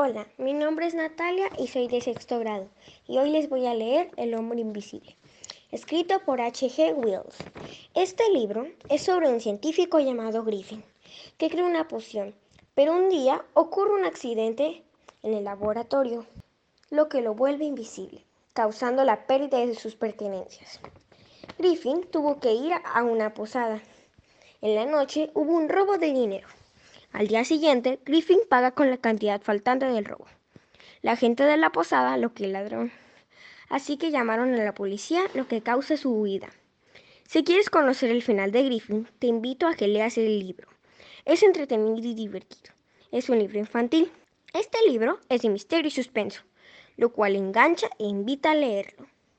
Hola, mi nombre es Natalia y soy de sexto grado y hoy les voy a leer El hombre invisible, escrito por H.G. Wells. Este libro es sobre un científico llamado Griffin que crea una poción, pero un día ocurre un accidente en el laboratorio, lo que lo vuelve invisible, causando la pérdida de sus pertenencias. Griffin tuvo que ir a una posada. En la noche hubo un robo de dinero al día siguiente, Griffin paga con la cantidad faltante del robo. La gente de la posada lo que ladrón. Así que llamaron a la policía, lo que causa su huida. Si quieres conocer el final de Griffin, te invito a que leas el libro. Es entretenido y divertido. Es un libro infantil. Este libro es de misterio y suspenso, lo cual engancha e invita a leerlo.